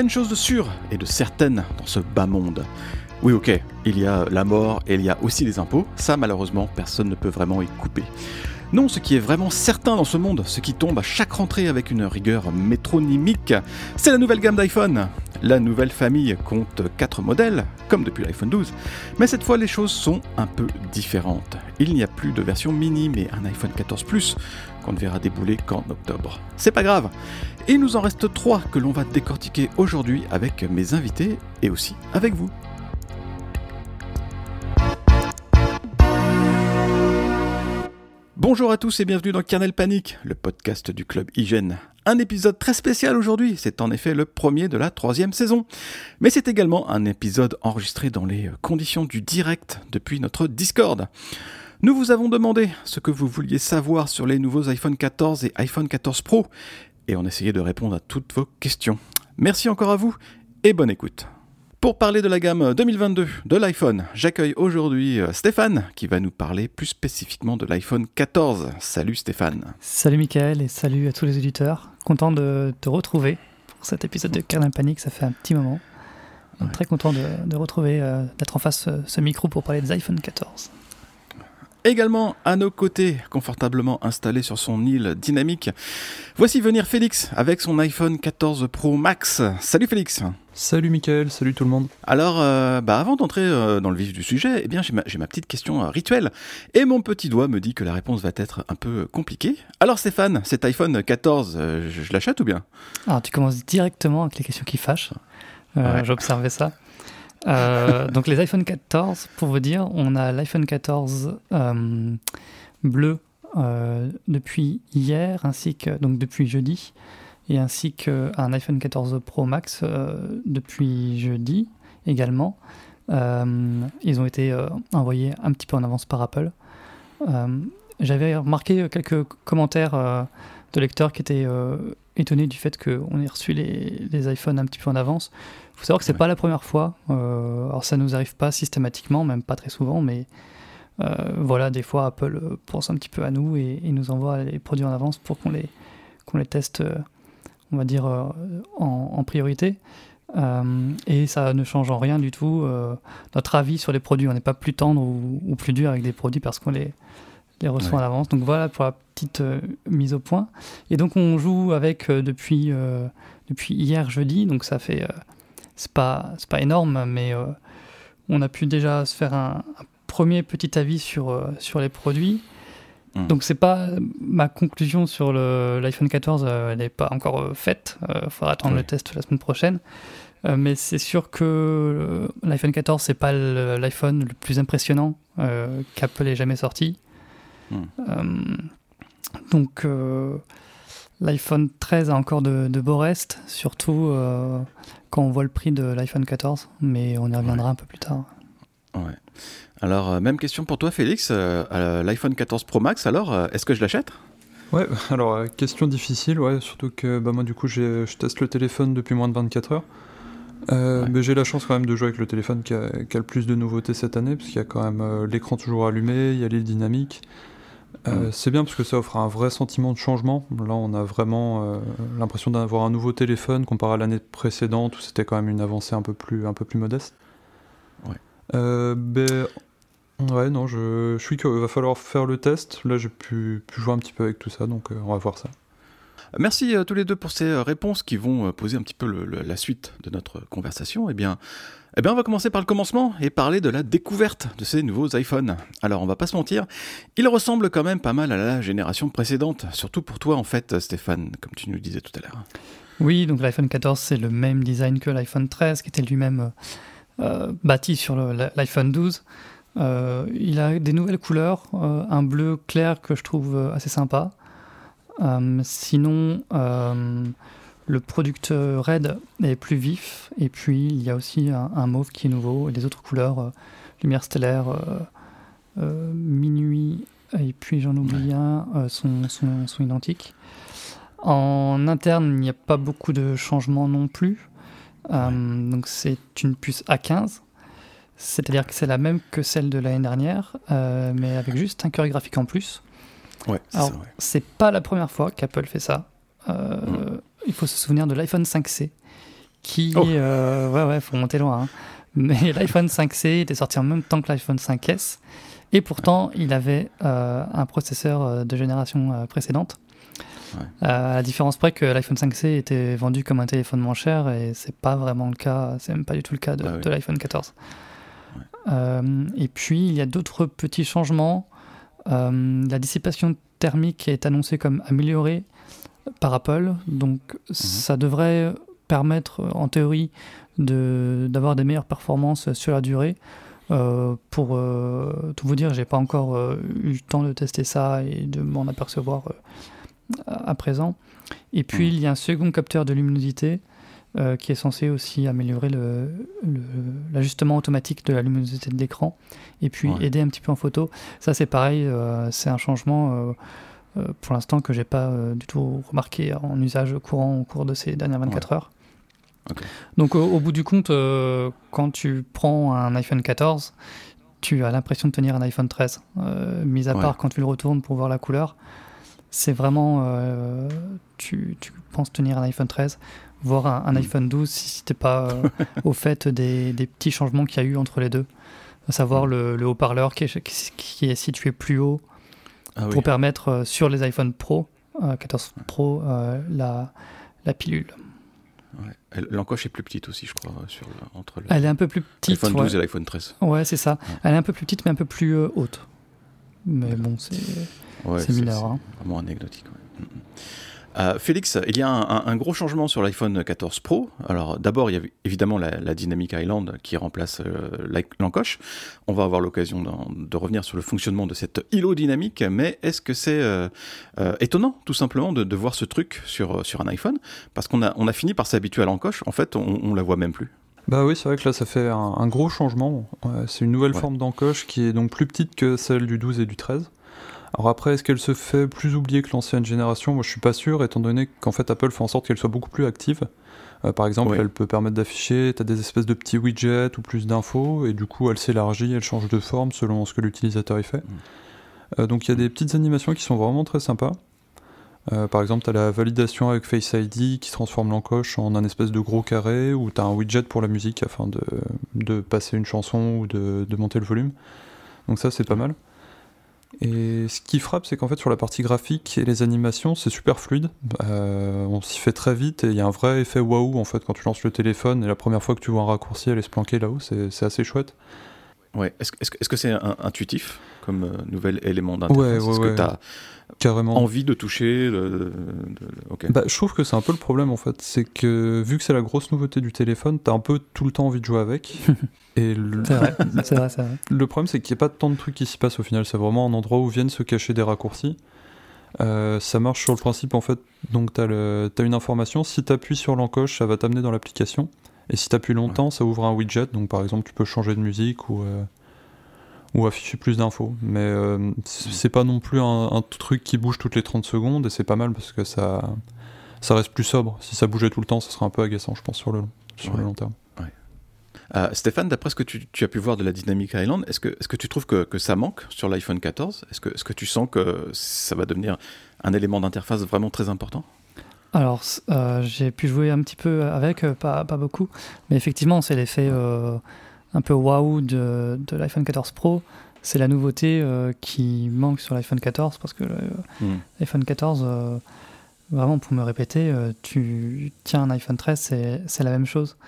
Une chose de sûre et de certaine dans ce bas monde. Oui, ok, il y a la mort et il y a aussi les impôts. Ça, malheureusement, personne ne peut vraiment y couper. Non, ce qui est vraiment certain dans ce monde, ce qui tombe à chaque rentrée avec une rigueur métronymique, c'est la nouvelle gamme d'iPhone. La nouvelle famille compte 4 modèles, comme depuis l'iPhone 12, mais cette fois les choses sont un peu différentes. Il n'y a plus de version mini, mais un iPhone 14 Plus qu'on ne verra débouler qu'en octobre. C'est pas grave. Il nous en reste 3 que l'on va décortiquer aujourd'hui avec mes invités et aussi avec vous. Bonjour à tous et bienvenue dans Kernel Panic, le podcast du club Hygiène. Un épisode très spécial aujourd'hui, c'est en effet le premier de la troisième saison. Mais c'est également un épisode enregistré dans les conditions du direct depuis notre Discord. Nous vous avons demandé ce que vous vouliez savoir sur les nouveaux iPhone 14 et iPhone 14 Pro, et on essayait de répondre à toutes vos questions. Merci encore à vous, et bonne écoute. Pour parler de la gamme 2022 de l'iPhone, j'accueille aujourd'hui euh, Stéphane qui va nous parler plus spécifiquement de l'iPhone 14. Salut Stéphane. Salut Michael et salut à tous les auditeurs. Content de te retrouver pour cet épisode de Kernel Panic, ça fait un petit moment. Très content de, retrouver, euh, d'être en face de euh, ce micro pour parler des iPhone 14. Également à nos côtés, confortablement installé sur son île dynamique, voici venir Félix avec son iPhone 14 Pro Max. Salut Félix. Salut Mickaël, salut tout le monde. Alors, euh, bah avant d'entrer euh, dans le vif du sujet, eh bien j'ai ma, ma, petite question euh, rituelle. Et mon petit doigt me dit que la réponse va être un peu compliquée. Alors Stéphane, cet iPhone 14, je, l'achète ou bien? Alors tu commences directement avec les questions qui fâchent. J'observais ça. Donc les iPhone 14, pour vous dire, on a l'iPhone 14 bleu depuis hier, ainsi que donc depuis jeudi et ainsi qu'un iPhone 14 Pro Max euh, depuis jeudi également. Euh, ils ont été euh, envoyés un petit peu en avance par Apple. J'avais remarqué quelques commentaires de lecteurs qui étaient étonnés du fait qu'on ait reçu les, les, iPhones un petit peu en avance. Il faut savoir que c'est n'est pas la première fois. alors ça nous arrive pas systématiquement, même pas très souvent, mais voilà, des fois Apple pense un petit peu à nous et, nous envoie les produits en avance pour qu'on les, qu'on les teste on va dire, euh, en, priorité. Euh, et ça ne change en rien du tout euh, notre avis sur les produits. On n'est pas plus tendre ou, plus dur avec des produits parce qu'on les, les reçoit à l'avance. Donc voilà pour la petite mise au point. Et donc on joue avec depuis, depuis hier jeudi, donc ça fait. C'est pas, pas énorme, mais on a pu déjà se faire un, un premier petit avis sur, sur les produits. Hmm. Donc c'est pas ma conclusion sur l'iPhone 14, euh, elle n'est pas encore euh, faite. Il euh, faudra attendre le test la semaine prochaine. mais c'est sûr que l'iPhone 14 c'est pas l'iPhone le plus impressionnant qu'Apple ait jamais sorti. Hmm. donc l'iPhone 13 a encore de, beaux restes, surtout quand on voit le prix de l'iPhone 14, mais on y reviendra un peu plus tard. Ouais. Alors, euh, même question pour toi, Félix. Euh, L'iPhone 14 Pro Max, alors, euh, est-ce que je l'achète? Ouais, alors, question difficile, ouais, surtout que bah, moi, du coup, je teste le téléphone depuis moins de 24 heures. Mais j'ai la chance quand même de jouer avec le téléphone qui a, le plus de nouveautés cette année, parce qu'il y a quand même l'écran toujours allumé, il y a l'île dynamique. Mm. C'est bien parce que ça offre un vrai sentiment de changement. Là, on a vraiment l'impression d'avoir un nouveau téléphone comparé à l'année précédente où c'était quand même une avancée un peu plus, un peu plus modeste. Ouais. Ben, Ouais, non, je, je suis qu'il va falloir faire le test. Là, j'ai pu, pu, jouer un petit peu avec tout ça, donc euh, on va voir ça. Merci à tous les deux pour ces euh, réponses qui vont euh, poser un petit peu la suite de notre conversation. Eh bien, eh bien, on va commencer par le commencement et parler de la découverte de ces nouveaux iPhones. Alors, on va pas se mentir, ils ressemblent quand même pas mal à la génération précédente, surtout pour toi en fait, Stéphane, comme tu nous disais tout à l'heure. Oui, donc l'iPhone 14, c'est le même design que l'iPhone 13, qui était lui-même bâti sur l'iPhone 12. Euh, il a des nouvelles couleurs, euh, un bleu clair que je trouve euh, assez sympa. Sinon, le product red est plus vif, et puis il y a aussi un, mauve qui est nouveau, et les autres couleurs, lumière stellaire, minuit, et puis j'en oublie un, sont, sont, sont, identiques. En interne, il n'y a pas beaucoup de changements non plus. donc c'est une puce A15 c'est-à-dire que c'est la même que celle de l'année dernière, euh, mais avec juste un cœur graphique en plus. Ouais, c'est pas la première fois qu'Apple fait ça. Euh, mm. Il faut se souvenir de l'iPhone 5C, qui, oh. ouais, ouais, faut monter loin. Hein. Mais l'iPhone 5C était sorti en même temps que l'iPhone 5S. Et pourtant, il avait un processeur de génération précédente. à la différence près que l'iPhone 5C était vendu comme un téléphone moins cher et c'est pas vraiment le cas, c'est même pas du tout le cas de, ah l'iPhone 14. et puis il y a d'autres petits changements. La dissipation thermique est annoncée comme améliorée par Apple. Donc mhm. ça devrait permettre en théorie d'avoir des meilleures performances sur la durée. Euh, pour euh, tout vous dire, j'ai pas encore euh, eu le temps de tester ça et de m'en apercevoir à présent. Et puis mhm. il y a un second capteur de luminosité qui est censé aussi améliorer l'ajustement le, automatique de la luminosité de l'écran et puis aider un petit peu en photo. Ça c'est pareil, c'est un changement euh, pour l'instant que j'ai pas euh, du tout remarqué en usage courant au cours de ces dernières 24 heures. Donc au, bout du compte, euh, quand tu prends un iPhone 14, tu as l'impression de tenir un iPhone 13. mis à part quand tu le retournes pour voir la couleur, c'est vraiment. tu, tu, penses tenir un iPhone 13, voir un, hmm. iPhone 12 si tu n'es pas au fait des, des, petits changements qu'il y a eu entre les deux. À savoir hmm. le, le haut-parleur qui, qui, est situé plus haut ah pour permettre euh, sur les iPhone Pro, 14 euh, Pro, euh, la, la pilule. L'encoche est plus petite aussi, je crois, sur entre Elle est un peu plus petite. L'iPhone 12 et l'iPhone 13. Ouais, c'est ça. Elle est un peu plus petite, mais un peu plus haute. Mais bon, c'est mineur. Hein. Vraiment anecdotique. Mm, mm. Euh, Félix, il y a un, gros changement sur l'iPhone 14 Pro. Alors d'abord, il y a évidemment la, Dynamic Island qui remplace euh, l'encoche. On va avoir l'occasion de, revenir sur le fonctionnement de cette îlot dynamique, mais est-ce que c'est euh, étonnant tout simplement de, voir ce truc sur, sur un iPhone? Parce qu'on a, on a fini par s'habituer à l'encoche, en fait on, on la voit même plus. Bah oui, c'est vrai que là ça fait un, gros changement. c'est une nouvelle forme d'encoche qui est donc plus petite que celle du 12 et du 13. Alors après, est-ce qu'elle se fait plus oublier que l'ancienne génération? Moi, je suis pas sûr, étant donné qu'en fait, Apple fait en sorte qu'elle soit beaucoup plus active. Euh, par exemple, elle peut permettre d'afficher, tu as des espèces de petits widgets ou plus d'infos, et du coup, elle s'élargit, elle change de forme selon ce que l'utilisateur y fait. Mm. Euh, donc, il y a des petites animations qui sont vraiment très sympas. Euh, par exemple, tu as la validation avec Face ID qui transforme l'encoche en un espèce de gros carré, ou tu as un widget pour la musique afin de, de passer une chanson ou de, de monter le volume. Donc ça, c'est pas mal. Et ce qui frappe, c'est qu'en fait, sur la partie graphique et les animations, c'est super fluide. Euh, on s'y fait très vite et il y a un vrai effet waouh en fait quand tu lances le téléphone et la première fois que tu vois un raccourci aller se planquer là-haut, c'est assez chouette. Ouais. Est-ce que c'est intuitif? Comme euh, nouvel élément d'interface Est-ce que tu as carrément envie de toucher bah, Je trouve que c'est un peu le problème en fait. C'est que vu que c'est la grosse nouveauté du téléphone, tu as un peu tout le temps envie de jouer avec. et le... C'est vrai, vrai, vrai, Le problème, c'est qu'il n'y a pas tant de trucs qui s'y passent au final. C'est vraiment un endroit où viennent se cacher des raccourcis. Euh, ça marche sur le principe en fait. Donc, tu as, as, une information. Si tu appuies sur l'encoche, ça va t'amener dans l'application. Et si tu appuies longtemps, ça ouvre un widget. Donc par exemple, tu peux changer de musique ou, euh, ou afficher plus d'infos. Mais euh, c'est pas non plus un, truc qui bouge toutes les 30 secondes. Et c'est pas mal parce que ça, ça reste plus sobre. Si ça bougeait tout le temps, ça serait un peu agaçant, je pense, sur le, sur le long terme. Euh, Stéphane, d'après ce que tu, as pu voir de la Dynamic Island, est-ce que, est que tu trouves que, que ça manque sur l'iPhone 14 Est-ce que, est -ce que tu sens que ça va devenir un élément d'interface vraiment très important? Alors, euh, j'ai pu jouer un petit peu avec, euh, pas, pas beaucoup, mais effectivement, c'est l'effet euh, un peu waouh de, de l'iPhone 14 Pro. C'est la nouveauté qui manque sur l'iPhone 14 parce que hmm. l'iPhone 14, vraiment pour me répéter, tu tiens un iPhone 13, c'est la même chose.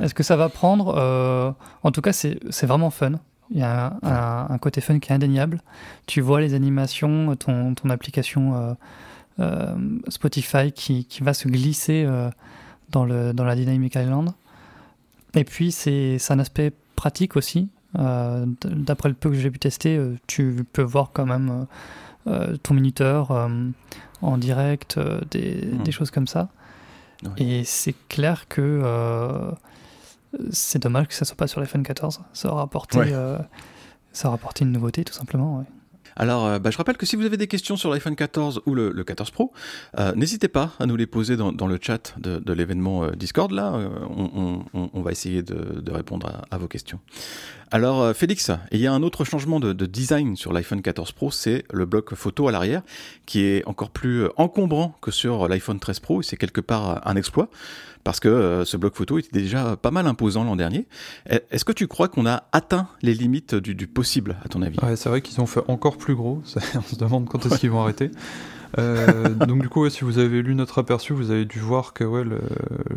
Est-ce que ça va prendre En tout cas, c'est vraiment fun. Il y a un, un, côté fun qui est indéniable. Tu vois les animations, ton, ton application euh, Spotify qui, qui, va se glisser euh, dans, le, dans la Dynamic Island. Et puis, c'est un aspect pratique aussi. Euh, d'après le peu que j'ai pu tester, tu peux voir quand même ton minuteur en direct, des, hmm. des, choses comme ça. Et c'est clair que c'est dommage que ça soit pas sur l'iPhone 14. Ça aura apporté, ça aura apporté une nouveauté tout simplement. Ouais. Alors, euh, bah, je rappelle que si vous avez des questions sur l'iPhone 14 ou le, 14 Pro, euh, n'hésitez pas à nous les poser dans, le chat de, l'événement euh, Discord. Là, on, va essayer de, répondre à, vos questions. Alors euh, Félix, il y a un autre changement de, design sur l'iPhone 14 Pro, c'est le bloc photo à l'arrière, qui est encore plus euh, encombrant que sur l'iPhone 13 Pro, et c'est quelque part un exploit, parce que euh, ce bloc photo était déjà pas mal imposant l'an dernier. Est-ce que tu crois qu'on a atteint les limites du, possible, à ton avis? Ouais, C'est vrai qu'ils ont fait encore plus gros, on se demande quand est-ce qu'ils vont arrêter. Euh, donc du coup, si vous avez lu notre aperçu, vous avez dû voir que ouais,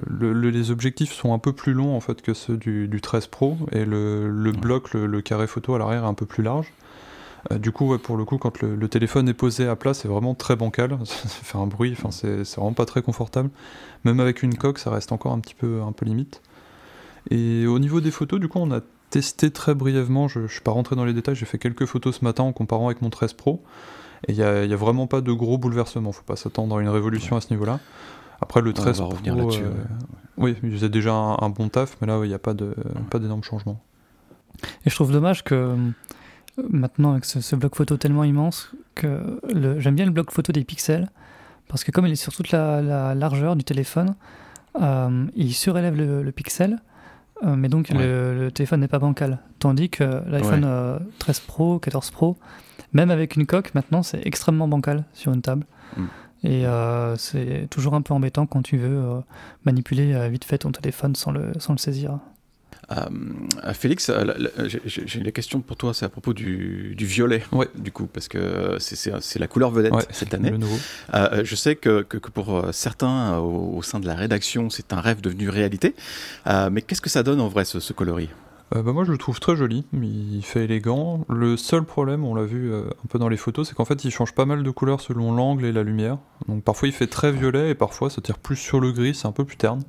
les objectifs sont un peu plus longs en fait que ceux du, 13 Pro et le, bloc, le, carré photo à l'arrière est un peu plus large. Euh, du coup, pour le coup, quand le, téléphone est posé à plat, c'est vraiment très bancal. ça fait un bruit, enfin, c'est vraiment pas très confortable. Même avec une coque, ça reste encore un petit peu, un peu limite. Et au niveau des photos, du coup, on a testé très brièvement. Je, je suis pas rentré dans les détails. J'ai fait quelques photos ce matin en comparant avec mon 13 Pro. Et il n'y a, a, vraiment pas de gros bouleversements. Faut pas s'attendre à une révolution à ce niveau-là. Après, le 13 on va revenir là-dessus. Euh, oui, il faisait déjà un, bon taf, mais là, il n'y a pas d'énormes changements. Et je trouve dommage que euh, maintenant, avec ce, bloc photo tellement immense, que j'aime bien le bloc photo des pixels, parce que comme il est sur toute la, largeur du téléphone, euh, il surélève le, pixel, mais donc le, téléphone n'est pas bancal. Tandis que l'iPhone 13 Pro, 14 Pro, même avec une coque, maintenant, c'est extrêmement bancal sur une table. Mm. Et euh, c'est toujours un peu embêtant quand tu veux euh, manipuler euh, vite fait ton téléphone sans le, sans le saisir. Félix, j'ai une question pour toi, c'est à propos du, du violet, ouais. du coup, parce que c'est la couleur vedette cette année. je sais que, que, pour certains au, sein de la rédaction, c'est un rêve devenu réalité, mais qu'est-ce que ça donne en vrai ce, ce coloris? Euh, bah, moi je le trouve très joli, il fait élégant. Le seul problème, on l'a vu euh, un peu dans les photos, c'est qu'en fait il change pas mal de couleurs selon l'angle et la lumière. Donc parfois il fait très violet et parfois ça tire plus sur le gris, c'est un peu plus terne.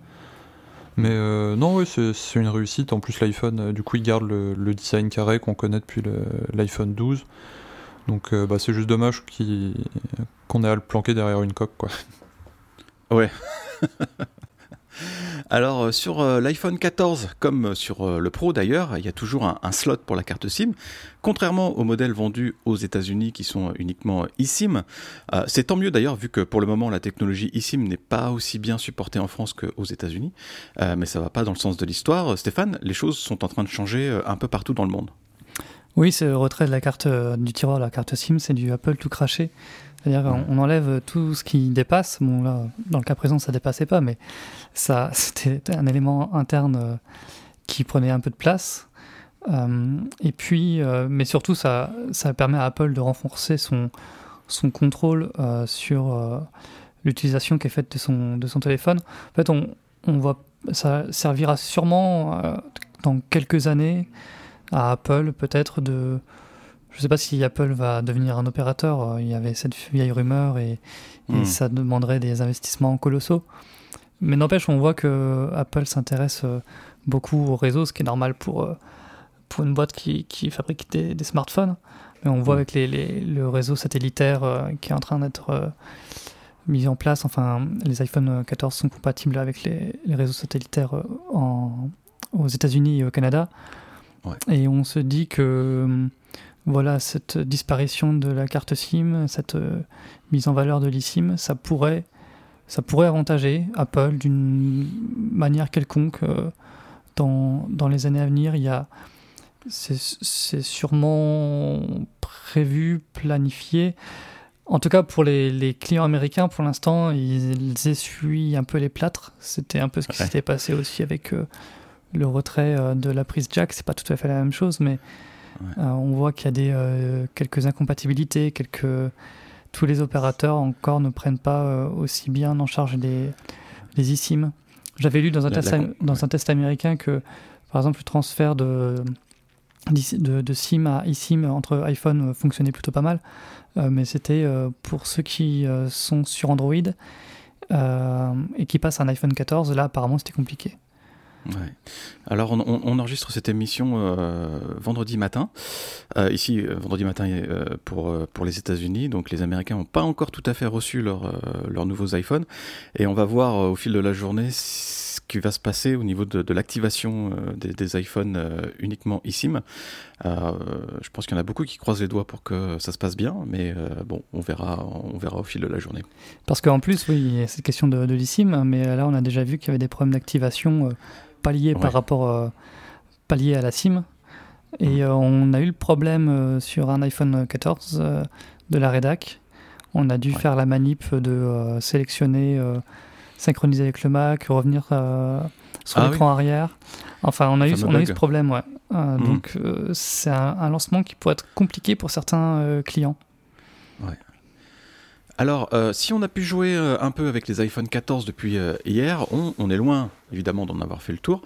Mais euh, non, oui, c'est une réussite. En plus, l'iPhone, du coup, il garde le, design carré qu'on connaît depuis l'iPhone 12. Donc, bah, c'est juste dommage qu'on ait à le planquer derrière une coque, quoi. Ouais. Alors euh, sur euh, l'iPhone 14, comme sur euh, le Pro d'ailleurs, il y a toujours un, slot pour la carte SIM. Contrairement aux modèles vendus aux États-Unis qui sont uniquement eSIM, c'est tant mieux d'ailleurs vu que pour le moment la technologie eSIM n'est pas aussi bien supportée en France qu'aux États-Unis. mais ça va pas dans le sens de l'histoire. Stéphane, les choses sont en train de changer un peu partout dans le monde. Oui, c'est le retrait de la carte du tiroir la carte SIM, c'est du Apple tout craché. C'est-à-dire qu'on enlève tout ce qui dépasse. Bon, là, dans le cas présent, ça dépassait pas, mais ça, c'était un élément interne euh, qui prenait un peu de place. Euh, et puis, euh, mais surtout, ça, ça permet à Apple de renforcer son, son contrôle sur l'utilisation qui est faite de son, de son téléphone. En fait, on, ça servira sûrement dans quelques années à Apple peut-être de je ne sais pas si Apple va devenir un opérateur. Euh, il y avait cette vieille rumeur et, hmm. ça demanderait des investissements colossaux. Mais n'empêche, on voit que Apple s'intéresse euh, beaucoup au réseau, ce qui est normal pour, euh, pour une boîte qui, qui fabrique des, smartphones. Mais on voit hmm. avec les, le réseau satellitaire qui est en train d'être mis en place. Enfin, les iPhone 14 sont compatibles avec les, les réseaux satellitaires en, aux États-Unis et au Canada. Et on se dit que voilà, cette disparition de la carte SIM, cette euh, mise en valeur de l'eSIM, ça pourrait, ça pourrait avantager Apple d'une manière quelconque euh, dans, dans, les années à venir. Il y a, c'est, sûrement prévu, planifié. En tout cas, pour les, les clients américains, pour l'instant, ils, essuient un peu les plâtres. C'était un peu ce qui s'était passé aussi avec euh, le retrait de la prise jack. C'est pas tout à fait la même chose, mais euh, on voit qu'il y a des, euh, quelques incompatibilités, quelques... tous les opérateurs encore ne prennent pas euh, aussi bien en charge les, les eSIM. J'avais lu dans un, test, dans un test américain que, par exemple, le transfert de, de, SIM à eSIM entre iPhone fonctionnait plutôt pas mal, mais c'était pour ceux qui sont sur Android et qui passent un iPhone 14, là apparemment c'était compliqué. Alors on, enregistre cette émission euh, vendredi matin, euh, ici euh, vendredi matin pour, pour les États-Unis, donc les Américains n'ont pas encore tout à fait reçu leur, leurs nouveaux iPhones, et on va voir au fil de la journée ce qui va se passer au niveau de, l'activation des, des, iPhones uniquement eSIM. je pense qu'il y en a beaucoup qui croisent les doigts pour que ça se passe bien, mais bon, on verra, on verra au fil de la journée. Parce qu'en plus, oui, il y a cette question de, de l'eSIM, mais là on a déjà vu qu'il y avait des problèmes d'activation pas lié par rapport euh, à la SIM. Et on a eu le problème sur un iPhone 14 de la rédac. On a dû faire la manip de sélectionner, synchroniser avec le Mac, revenir sur ah l'écran arrière. Enfin, on a, eu, on a eu ce problème, ouais. Mhm. Donc, c'est un, un, lancement qui pourrait être compliqué pour certains clients. Ouais. Alors, euh, si on a pu jouer euh, un peu avec les iPhone 14 depuis euh, hier, on, est loin évidemment d'en avoir fait le tour.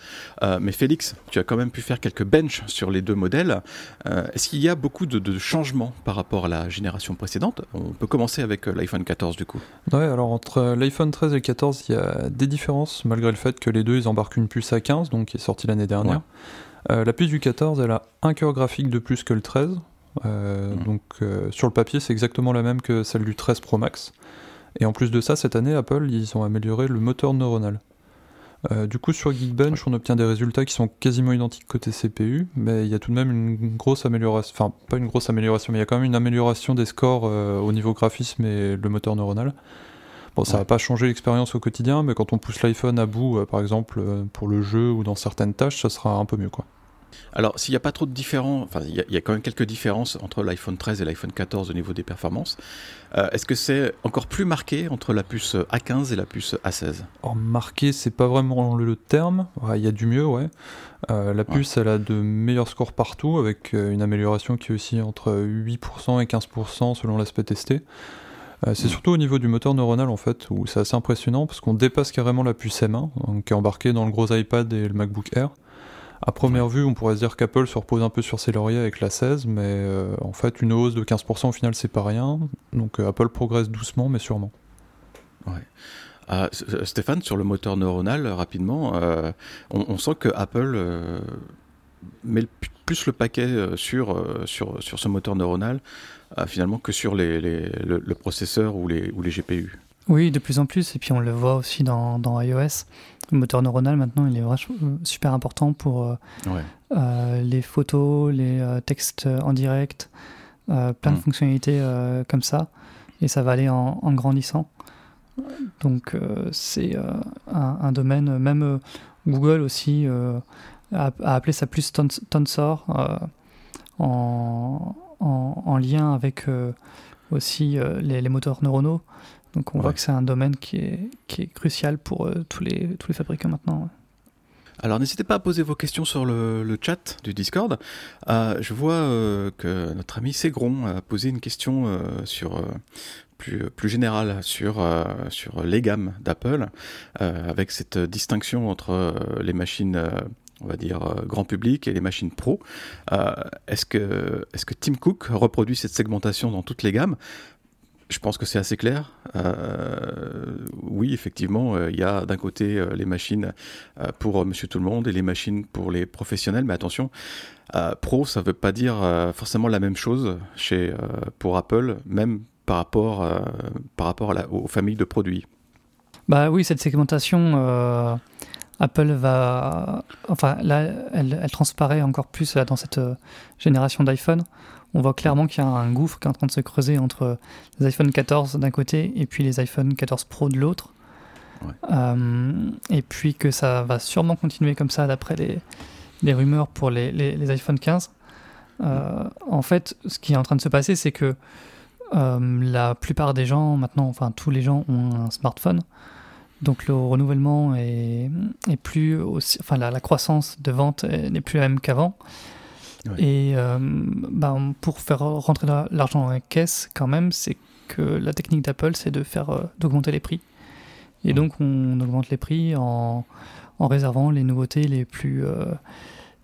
mais Félix, tu as quand même pu faire quelques benches sur les deux modèles. Est-ce qu'il y a beaucoup de, changements par rapport à la génération précédente? On peut commencer avec l'iPhone 14 du coup. Ouais, alors entre l'iPhone 13 et le 14, il y a des différences malgré le fait que les deux ils embarquent une puce A15, donc qui est sortie l'année dernière. la puce du 14, elle a un cœur graphique de plus que le 13, euh, mhm. Donc euh, sur le papier, c'est exactement la même que celle du 13 Pro Max. Et en plus de ça, cette année, Apple, ils ont amélioré le moteur neuronal. Euh, du coup, sur Geekbench, on obtient des résultats qui sont quasiment identiques côté CPU, mais il y a tout de même une grosse amélioration, enfin pas une grosse amélioration, mais il y a quand même une amélioration des scores au niveau graphisme et le moteur neuronal. Bon, ça va pas changer l'expérience au quotidien, mais quand on pousse l'iPhone à bout, par exemple pour le jeu ou dans certaines tâches, ça sera un peu mieux, quoi. Alors, s'il n'y a pas trop de différences, enfin, il y, a quand même quelques différences entre l'iPhone 13 et l'iPhone 14 au niveau des performances. Euh, est-ce que c'est encore plus marqué entre la puce A15 et la puce A16 Alors, marqué, c'est pas vraiment le terme. Il y a du mieux, ouais. Euh, la puce, elle a de meilleurs scores partout, avec euh, une amélioration qui est aussi entre 8% et 15% selon l'aspect testé. c'est mm. surtout au niveau du moteur neuronal en fait où c'est assez impressionnant parce qu'on dépasse carrément la puce M1 qui est embarquée dans le gros iPad et le MacBook Air. À première vue, on pourrait se dire qu'Apple se repose un peu sur ses lauriers avec la 16, mais euh, en fait, une hausse de 15% au final, c'est pas rien. Donc euh, Apple progresse doucement, mais sûrement. Ouais. Euh, Stéphane, sur le moteur neuronal, rapidement, on, sent que Apple met plus le paquet sur, sur, sur ce moteur neuronal, finalement, que sur les, le, processeur ou les, ou les GPU. Oui, de plus en plus, et puis on le voit aussi dans, dans iOS. Le moteur neuronal, maintenant, il est vraiment super important pour euh, euh, les photos, les euh, textes en direct, plein de mm. fonctionnalités comme ça. Et ça va aller en, grandissant. Donc, c'est un, domaine, même Google aussi a, appelé ça plus Tonsor en, en, lien avec aussi les, les, moteurs neuronaux. Donc on voit que c'est un domaine qui est, qui est crucial pour euh, tous, les, tous les fabricants maintenant. Alors n'hésitez pas à poser vos questions sur le, le chat du Discord. Euh, je vois euh, que notre ami Ségron a posé une question sur plus, plus générale sur, sur les gammes d'Apple, avec cette distinction entre les machines on va dire grand public et les machines pro. est-ce que, est-ce que Tim Cook reproduit cette segmentation dans toutes les gammes? Je pense que c'est assez clair. Euh, oui, effectivement, euh, il y a d'un côté euh, les machines pour Monsieur Tout le Monde et les machines pour les professionnels, mais attention, pro, ça ne veut pas dire forcément la même chose chez, pour Apple, même par rapport, par rapport à aux familles de produits. Bah oui, cette segmentation, Apple va, enfin là, elle, transparaît encore plus dans cette génération d'iPhone on voit clairement qu'il y a un gouffre qui est en train de se creuser entre les iPhone 14 d'un côté et puis les iPhone 14 Pro de l'autre. Euh, et puis que ça va sûrement continuer comme ça d'après les, rumeurs pour les, les, iPhone 15. Euh, en fait, ce qui est en train de se passer, c'est que euh, la plupart des gens, maintenant, enfin tous les gens ont un smartphone. Donc le renouvellement est, plus aussi, enfin la, la croissance de vente n'est plus la même qu'avant. Et euh, ben, pour faire rentrer l'argent dans la caisse, quand même, c'est que la technique d'Apple, c'est de faire euh, d'augmenter les prix. Et donc, on augmente les prix en, en réservant les nouveautés les plus, euh,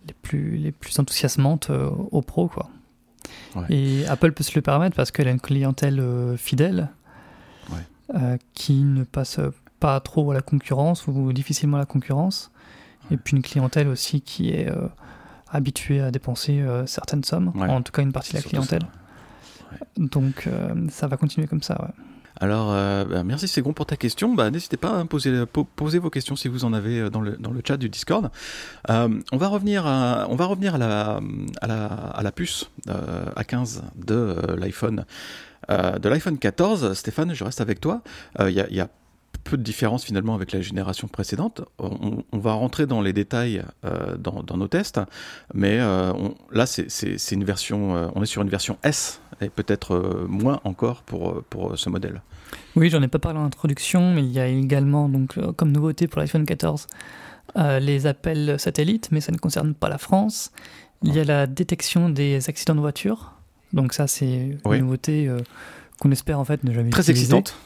les plus, les plus enthousiasmantes aux pros, quoi. Et Apple peut se le permettre parce qu'elle a une clientèle fidèle qui ne passe pas trop à la concurrence ou difficilement à la concurrence. Et puis une clientèle aussi qui est habitué à dépenser euh, certaines sommes, en tout cas une partie de la clientèle. Donc euh, ça va continuer comme ça. Alors, euh, bah, merci Ségon pour ta question. Bah, N'hésitez pas à poser, poser vos questions si vous en avez dans le, dans le chat du Discord. on va revenir à, on va revenir à, la, à, la, à la puce A15 de l'iPhone. de l'iPhone 14, Stéphane, je reste avec toi. Il y, a peu de différence finalement avec la génération précédente. On, va rentrer dans les détails dans, nos tests, mais là c'est une version, on est sur une version S et peut-être moins encore pour, pour ce modèle. Oui, j'en ai pas parlé en introduction, mais il y a également donc comme nouveauté pour l'iPhone 14 les appels satellites, mais ça ne concerne pas la France. Il y a la détection des accidents de voiture. Donc ça, c'est une nouveauté euh, qu'on espère en fait ne jamais Très excitante.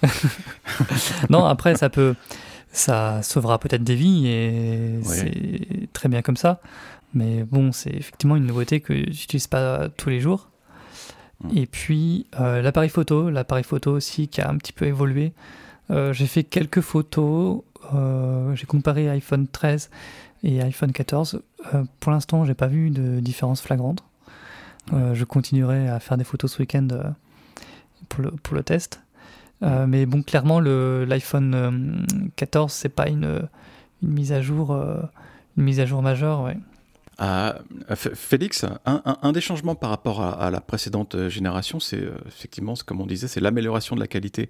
non, après, ça peut, ça sauvera peut-être des vies et c'est très bien comme ça. Mais bon, c'est effectivement une nouveauté que j'utilise pas tous les jours. Mm. Et puis euh, l'appareil photo, l'appareil photo aussi qui a un petit peu évolué. Euh, j'ai fait quelques photos. j'ai comparé iPhone 13 et iPhone 14. Euh, pour l'instant, j'ai pas vu de différence flagrante. Euh, je continuerai à faire des photos ce week-end euh, pour, le, pour le test. mais bon, clairement, l'iPhone 14, c'est pas une, une, mise à jour, une mise à jour majeure, ouais. Félix, un, un, des changements par rapport à, la précédente génération, c'est effectivement, comme on disait, c'est l'amélioration de la qualité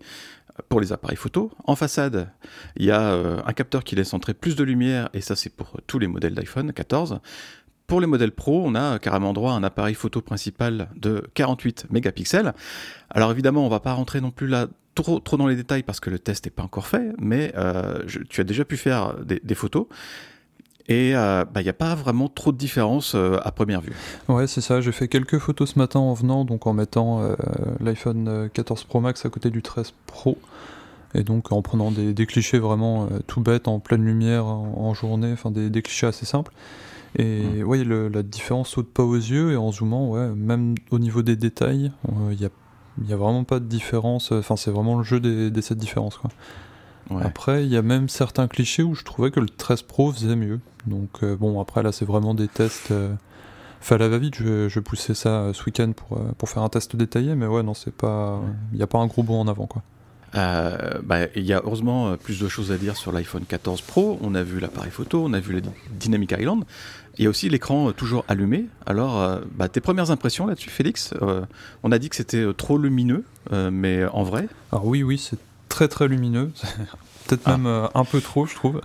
pour les appareils photo. En façade, il y a euh, un capteur qui laisse entrer plus de lumière, et ça c'est pour tous les modèles d'iPhone 14. Pour les modèles Pro, on a carrément droit à un appareil photo principal de 48 mégapixels. Alors évidemment, on va pas rentrer non plus là trop, trop dans les détails parce que le test n'est pas encore fait, mais euh, tu as déjà pu faire des photos. Et euh, bah, il n'y a pas vraiment trop de différence euh, à première vue. Ouais, c'est ça. J'ai fait quelques photos ce matin en venant, donc en mettant euh, l'iPhone 14 Pro Max à côté du 13 Pro. Et donc en prenant des, clichés vraiment tout bêtes en pleine lumière en, journée, enfin des, clichés assez simples. Et ouais, la différence saute pas aux yeux et en zoomant, ouais, même au niveau des détails, il n'y a, y a vraiment pas de différence. Enfin, c'est vraiment le jeu des, des cette différence. Quoi. Après, il y a même certains clichés où je trouvais que le 13 Pro faisait mieux. Donc euh, bon, après là, c'est vraiment des tests. Euh... À la va-vite, je, je poussais ça euh, ce week-end pour, euh, pour faire un test détaillé, mais ouais, non, c'est pas. Il n'y a pas un gros bond en avant, quoi. bah, il y a heureusement plus de choses à dire sur l'iPhone 14 Pro. On a vu l'appareil photo, on a vu le Dynamic Island. Il y a aussi l'écran toujours allumé. Alors, bah, tes premières impressions là-dessus, Félix On a dit que c'était trop lumineux, mais en vrai Alors oui, oui, c'est très très lumineux. Peut-être ah. même euh, un peu trop, je trouve.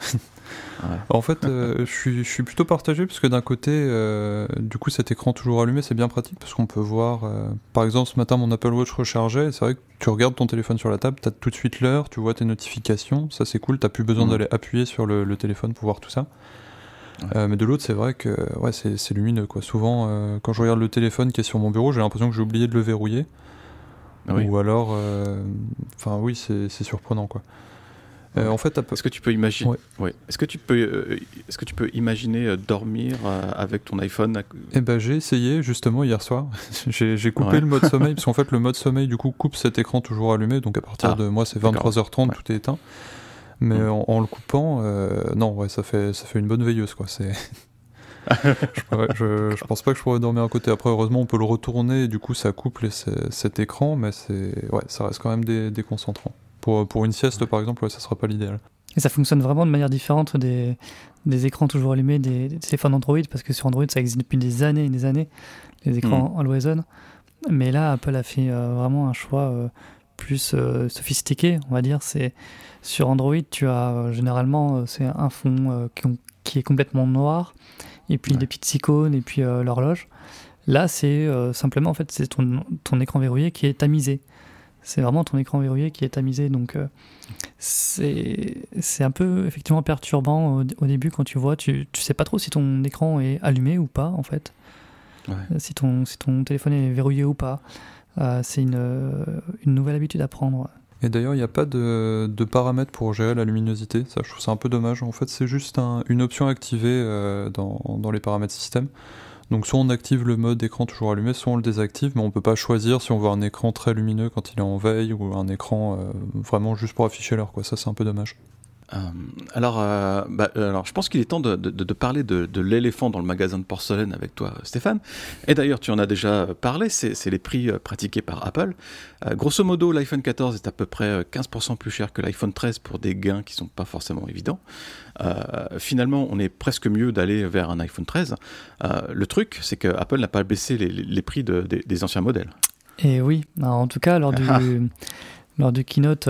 En fait, euh, je, suis, je, suis, plutôt partagé parce que d'un côté, euh, du coup, cet écran toujours allumé, c'est bien pratique parce qu'on peut voir. par exemple, ce matin, mon Apple Watch rechargeait. C'est vrai que tu regardes ton téléphone sur la table, tu as tout de suite l'heure, tu vois tes notifications. Ça, c'est cool. Tu plus besoin mm. d'aller appuyer sur le, téléphone pour voir tout ça. Mais de l'autre, c'est vrai que ouais, c'est lumineux. Quoi. Souvent, quand je regarde le téléphone qui est sur mon bureau, j'ai l'impression que j'ai oublié de le verrouiller. Ou alors, euh, enfin oui, c'est surprenant quoi. Euh, en fait, est-ce que tu peux imaginer, ouais. est-ce que tu peux, euh, est-ce que tu peux imaginer dormir avec ton iPhone Eh ben, j'ai essayé justement hier soir. j'ai coupé le mode sommeil parce qu'en fait, le mode sommeil du coup coupe cet écran toujours allumé, donc à partir ah, de moi c'est 23h30, tout est éteint. Mais mm. en, le coupant, non, ouais, ça fait ça fait une bonne veilleuse quoi. C'est je, je, pense pas que je pourrais dormir à côté. Après, heureusement, on peut le retourner et du coup, ça couple cet écran, mais c'est ouais, ça reste quand même déconcentrant. Pour, pour une sieste, par exemple, ouais, ça sera pas l'idéal. Et ça fonctionne vraiment de manière différente des, des écrans toujours allumés des, téléphones Android, parce que sur Android, ça existe depuis des années et des années, les écrans mm. always on. Mais là, Apple a fait euh, vraiment un choix euh, plus euh, sophistiqué, on va dire. C'est sur Android, tu as généralement c'est un fond qui, qui, est complètement noir et puis des petites icônes, et puis euh, l'horloge. Là, c'est euh, simplement, en fait, c'est ton, ton, écran verrouillé qui est tamisé. C'est vraiment ton écran verrouillé qui est tamisé. Donc, euh, c'est un peu effectivement perturbant au, début quand tu vois. Tu, tu sais pas trop si ton écran est allumé ou pas, en fait. Si, ton, si ton téléphone est verrouillé ou pas. C'est une, une nouvelle habitude à prendre. Et d'ailleurs, il n'y a pas de, paramètres pour gérer la luminosité. Ça, je trouve ça un peu dommage. En fait, c'est juste une option activée euh, dans, les paramètres système. Donc, soit on active le mode écran toujours allumé, soit on le désactive, mais on ne peut pas choisir si on veut un écran très lumineux quand il est en veille ou un écran euh, vraiment juste pour afficher l'heure. Ça, c'est un peu dommage. Euh, alors, euh, bah, euh, alors, je pense qu'il est temps de, parler de, l'éléphant dans le magasin de porcelaine avec toi, Stéphane. Et d'ailleurs, tu en as déjà parlé, c'est les prix pratiqués par Apple. grosso modo, l'iPhone 14 est à peu près 15% plus cher que l'iPhone 13 pour des gains qui sont pas forcément évidents. finalement, on est presque mieux d'aller vers un iPhone 13. le truc, c'est que Apple n'a pas baissé les, prix des anciens modèles. Et oui, en tout cas, lors du. Lors du keynote,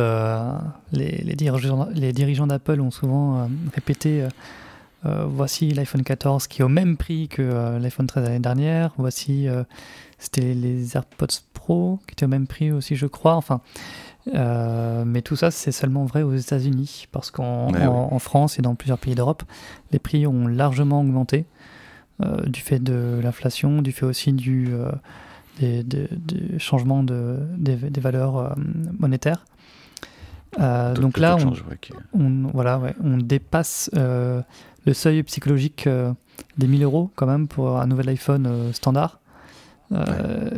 les, les, dirigeants, les dirigeants d'Apple ont souvent répété voici l'iPhone 14 qui est au même prix que l'iPhone 13 l'année dernière. Voici, c'était les AirPods Pro qui étaient au même prix aussi, je crois. Enfin, mais tout ça, c'est seulement vrai aux États-Unis, parce qu'en en, France et dans plusieurs pays d'Europe, les prix ont largement augmenté du fait de l'inflation, du fait aussi du, des, changements de, des, valeurs euh, monétaires. Euh, donc là, on, voilà, on dépasse euh, le seuil psychologique des 1000 euros quand même pour un nouvel iPhone standard.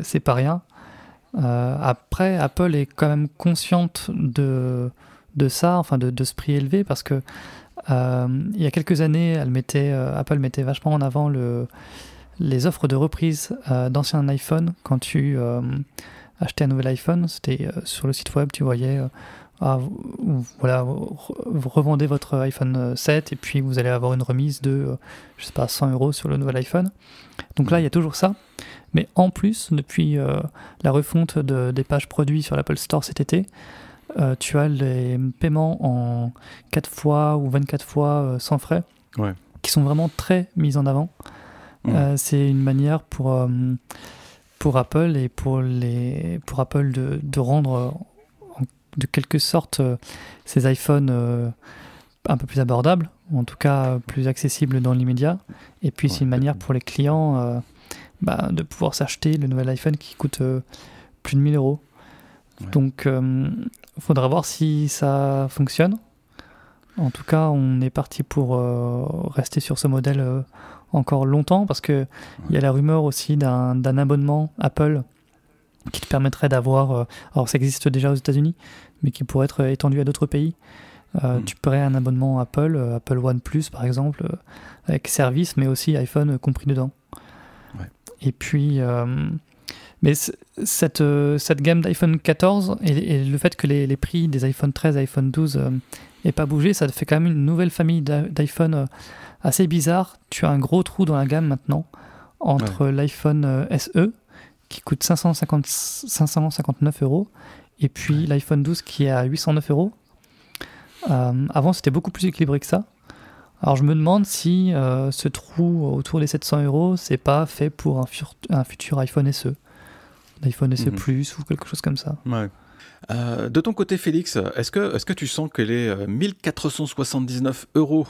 C'est pas rien. après, Apple est quand même consciente de, de ça, enfin de, de ce prix élevé, parce que il y a quelques années, elle mettait, Apple mettait vachement en avant le, les offres de reprise euh, d'anciens iPhone quand tu euh, achetais un nouvel iPhone. C'était euh, sur le site web, tu voyais, ah, voilà, vous revendez votre iPhone 7 et puis vous allez avoir une remise de, je sais pas, 100 euros sur le nouvel iPhone. Donc là, il y a toujours ça. Mais en plus, depuis la refonte de, des pages produits sur l'Apple Store cet été, tu as les paiements en 4 fois ou 24 fois sans frais, qui sont vraiment très mis en avant. Euh, c'est une manière pour, euh, pour Apple et pour, les, pour Apple de, de rendre de quelque sorte ces iPhones un peu plus abordables, ou en tout cas plus accessibles dans l'immédiat. Et puis c'est une manière pour les clients euh, bah, de pouvoir s'acheter le nouvel iPhone qui coûte plus de 1000 euros. Donc il faudra voir si ça fonctionne. En tout cas, on est parti pour rester sur ce modèle encore longtemps parce qu'il il y a la rumeur aussi d'un abonnement Apple qui te permettrait d'avoir. Euh, alors, ça existe déjà aux États-Unis, mais qui pourrait être étendu à d'autres pays. Euh, hmm. Tu pourrais un abonnement Apple, euh, Apple One Plus par exemple, avec service, mais aussi iPhone compris dedans. Et puis, mais cette, cette gamme d'iPhone 14 et, le fait que les, les, prix des iPhone 13 et iPhone 12 n'aient pas bougé, ça fait quand même une nouvelle famille d'iPhone assez bizarre. Tu as un gros trou dans la gamme maintenant entre l'iPhone euh, SE qui coûte 550, 559 euros et puis l'iPhone 12 qui est à 809 euros. Euh, avant, c'était beaucoup plus équilibré que ça. Alors, je me demande si euh, ce trou autour des 700 euros, c'est pas fait pour un, futur iPhone SE, iPhone SE mhm. Plus ou quelque chose comme ça. De ton côté, Félix, est-ce que, est que tu sens que les 1479 euros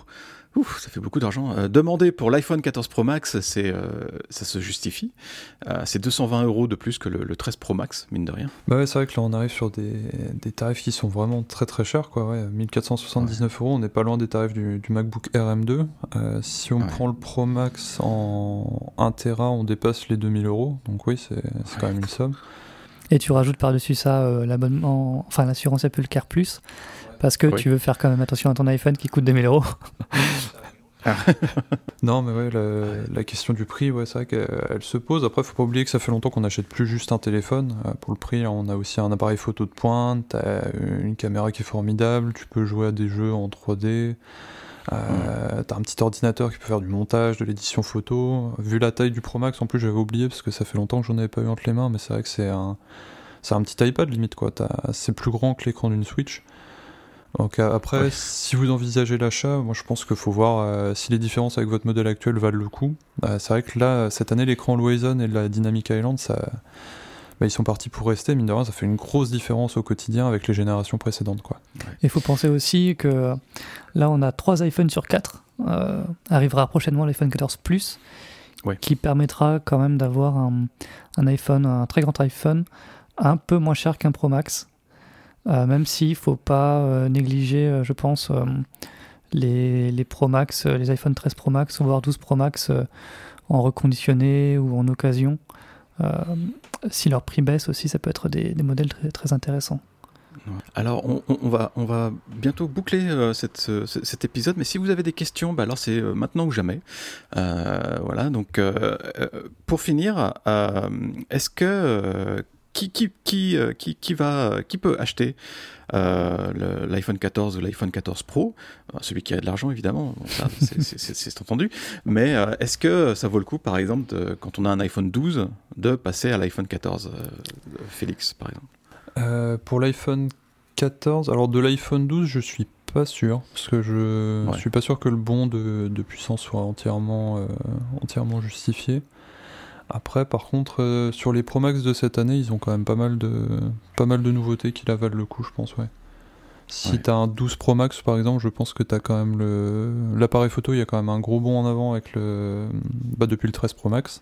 Ouf, ça fait beaucoup d'argent. Euh, demander pour l'iPhone 14 Pro Max, c'est, euh, ça se justifie? Euh, c'est 220 euros de plus que le, 13 Pro Max, mine de rien. Bah ouais, c'est vrai que là, on arrive sur des, des, tarifs qui sont vraiment très très chers. Quoi, ouais. 1479 euros, on n'est pas loin des tarifs du, MacBook RM2. si on prend le Pro Max en 1 Tera, on dépasse les 2000 euros. Donc oui, c'est quand même une somme. Et tu rajoutes par-dessus ça l'abonnement, enfin l'assurance Apple Care Plus parce que tu veux faire quand même attention à ton iPhone qui coûte 2000 euros. non, mais ouais, la, question du prix, ouais, c'est vrai qu'elle se pose. Après, faut pas oublier que ça fait longtemps qu'on n'achète plus juste un téléphone. Euh, pour le prix, on a aussi un appareil photo de pointe, une caméra qui est formidable, tu peux jouer à des jeux en 3D. Euh, T'as un petit ordinateur qui peut faire du montage, de l'édition photo. Vu la taille du Pro Max, en plus j'avais oublié parce que ça fait longtemps que j'en avais pas eu entre les mains, mais c'est vrai que c'est un, c'est un petit iPad limite quoi. C'est plus grand que l'écran d'une Switch. Donc après, si vous envisagez l'achat, moi je pense qu'il faut voir euh, si les différences avec votre modèle actuel valent le coup. Euh, c'est vrai que là, cette année, l'écran Loison et la Dynamic Island, ça, bah, ils sont partis pour rester. Mine de rien, ça fait une grosse différence au quotidien avec les générations précédentes. Il faut penser aussi que là, on a 3 iPhones sur 4. arrivera prochainement l'iPhone 14 Plus, qui permettra quand même d'avoir un, un iPhone, un très grand iPhone, un peu moins cher qu'un Pro Max. Euh, même s'il ne faut pas euh, négliger, euh, je pense, les, les, Pro Max, les iPhone 13 Pro Max, voire 12 Pro Max en reconditionné ou en occasion. Si leur prix baisse aussi, ça peut être des, modèles très, intéressants. Alors, on, va, on va bientôt boucler cette, cet épisode, mais si vous avez des questions, bah alors c'est maintenant ou jamais. Euh, voilà, donc pour finir, est-ce que qui, qui, qui, euh, qui, qui, va, qui peut acheter euh, l'iPhone 14 ou l'iPhone 14 Pro Celui qui a de l'argent, évidemment, c'est entendu. Mais euh, est-ce que ça vaut le coup, par exemple, quand on a un iPhone 12, de passer à l'iPhone 14 Félix, par exemple? Pour l'iPhone 14. Alors de l'iPhone 12, je suis pas sûr, parce que je suis pas sûr que le bond de, puissance soit entièrement, euh, entièrement justifié. Après, par contre, euh, sur les Pro Max de cette année, ils ont quand même pas mal de, pas mal de nouveautés qui la valent le coup, je pense, ouais. Si tu as un 12 Pro Max par exemple, je pense que tu as quand même le l'appareil photo, il y a quand même un gros bond en avant avec le bah, depuis le 13 Pro Max.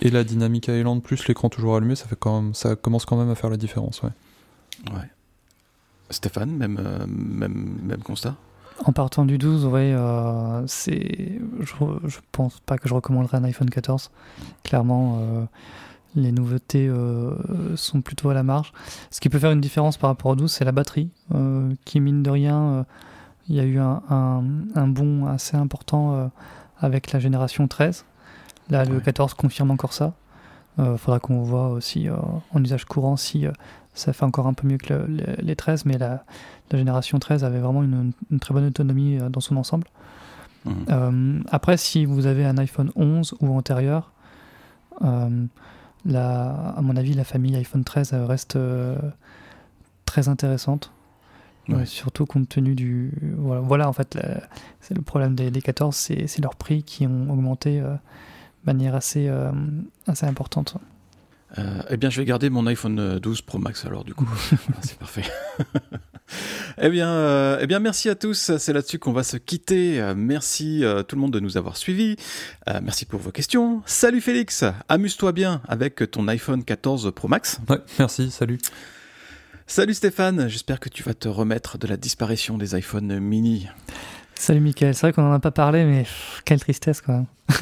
Et la Dynamic Island plus l'écran toujours allumé, ça fait quand même ça commence quand même à faire la différence, ouais. Ouais. Stéphane, même euh, même même constat? En partant du 12, ouais, euh, c'est, je, je, pense pas que je recommanderais un iPhone 14. Clairement, euh, les nouveautés euh, sont plutôt à la marge. Ce qui peut faire une différence par rapport au 12, c'est la batterie, euh, qui mine de rien, il y a eu un, un, bond assez important avec la génération 13. Là, le 14 confirme encore ça. Il faudra qu'on voit aussi en usage courant si ça fait encore un peu mieux que les 13, mais la, la, génération 13 avait vraiment une, une très bonne autonomie dans son ensemble. Mmh. après, si vous avez un iPhone 11 ou antérieur, à mon avis, la famille iPhone 13 reste euh, très intéressante. surtout compte tenu du. Voilà, en fait, c'est le problème des, 14, c'est leurs prix qui ont augmenté euh, de manière assez, euh, assez importante. Eh bien, je vais garder mon iPhone 12 Pro Max alors, du coup. c'est parfait. Eh bien, euh, eh bien, merci à tous. C'est là-dessus qu'on va se quitter. Euh, merci euh, tout le monde de nous avoir suivis. merci pour vos questions. Salut Félix. Amuse-toi bien avec ton iPhone 14 Pro Max. Ouais, merci. Salut. Salut Stéphane. J'espère que tu vas te remettre de la disparition des iPhones mini. Salut Mickaël, c'est vrai qu'on n'en a pas parlé, mais quelle tristesse quand même.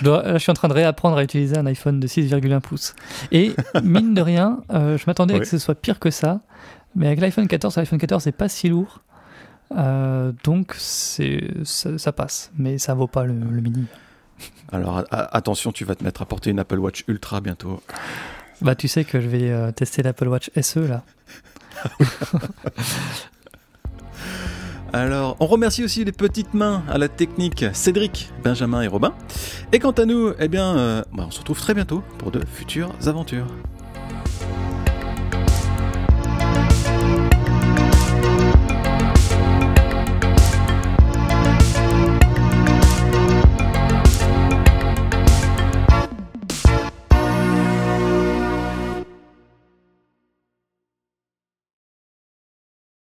je, dois, je, suis en train de réapprendre à utiliser un iPhone de 6,1 pouces. Et mine de rien, je m'attendais à que ce soit pire que ça. Mais avec l'iPhone 14, l'iPhone 14 c'est pas si lourd. Euh, donc ça, passe, mais ça vaut pas le, mini. Alors attention, tu vas te mettre à porter une Apple Watch Ultra bientôt. Bah tu sais que je vais euh, tester l'Apple Watch SE là. Alors, on remercie aussi les petites mains à la technique Cédric, Benjamin et Robin. Et quant à nous, eh bien, euh, bah, on se retrouve très bientôt pour de futures aventures.